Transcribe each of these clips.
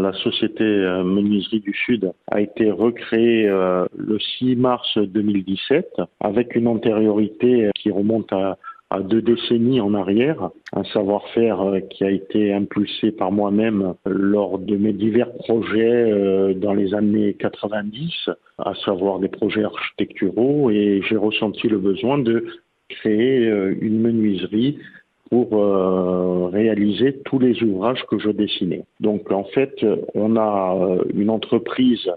La société euh, Menuiserie du Sud a été recréée euh, le 6 mars 2017 avec une antériorité qui remonte à, deux décennies en arrière, un savoir-faire euh, qui a été impulsé par moi-même lors de mes divers projets dans les années 90, à savoir des projets architecturaux, et j'ai ressenti le besoin de créer une menuiserie pour euh, réaliser tous les ouvrages que je dessinais. Donc en fait, on a euh, une entreprise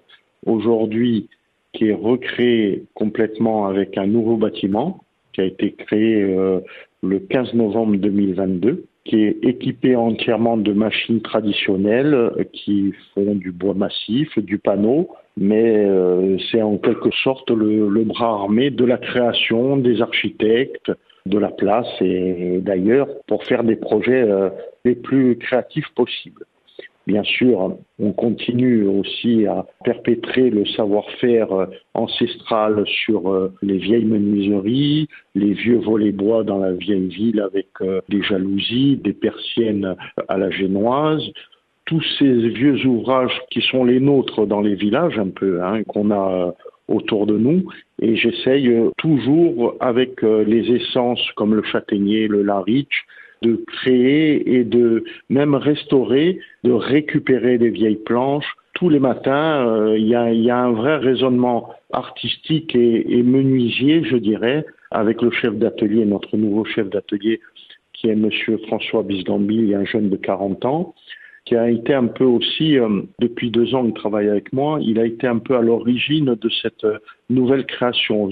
aujourd'hui qui est recréée complètement avec un nouveau bâtiment qui a été créé euh, le 15 novembre 2022 qui est équipé entièrement de machines traditionnelles qui font du bois massif, du panneau, mais c'est en quelque sorte le, le, bras armé de la création des architectes, de la place et, d'ailleurs pour faire des projets euh, les plus créatifs possibles. Bien sûr, on continue aussi à perpétrer le savoir-faire euh, ancestral sur euh, les vieilles menuiseries, les vieux volets bois dans la vieille ville avec des jalousies, des persiennes à la génoise, tous ces vieux ouvrages qui sont les nôtres dans les villages un peu, hein, qu'on a autour de nous et j'essaye euh, toujours avec euh, les essences comme le châtaignier, le larich, de créer et de même restaurer, de récupérer des vieilles planches. Tous les matins, euh, il y, a, un vrai raisonnement artistique et, menuisier, je dirais, avec le chef d'atelier, notre nouveau chef d'atelier, qui est Monsieur François Bisgambi, un jeune de 40 ans, qui a été un peu aussi, euh, depuis deux ans, il travaille avec moi, il a été un peu à l'origine de cette euh, nouvelle création,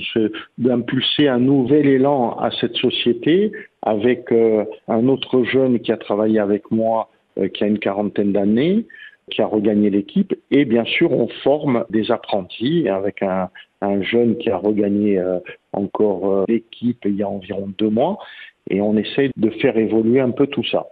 d'impulser un nouvel élan à cette société avec euh, un autre jeune qui a travaillé avec moi, qui a une quarantaine d'années, qui a regagné l'équipe, et bien sûr, on forme des apprentis avec un, un jeune qui a regagné encore l'équipe il y a environ deux mois, et on essaye de faire évoluer un peu tout ça.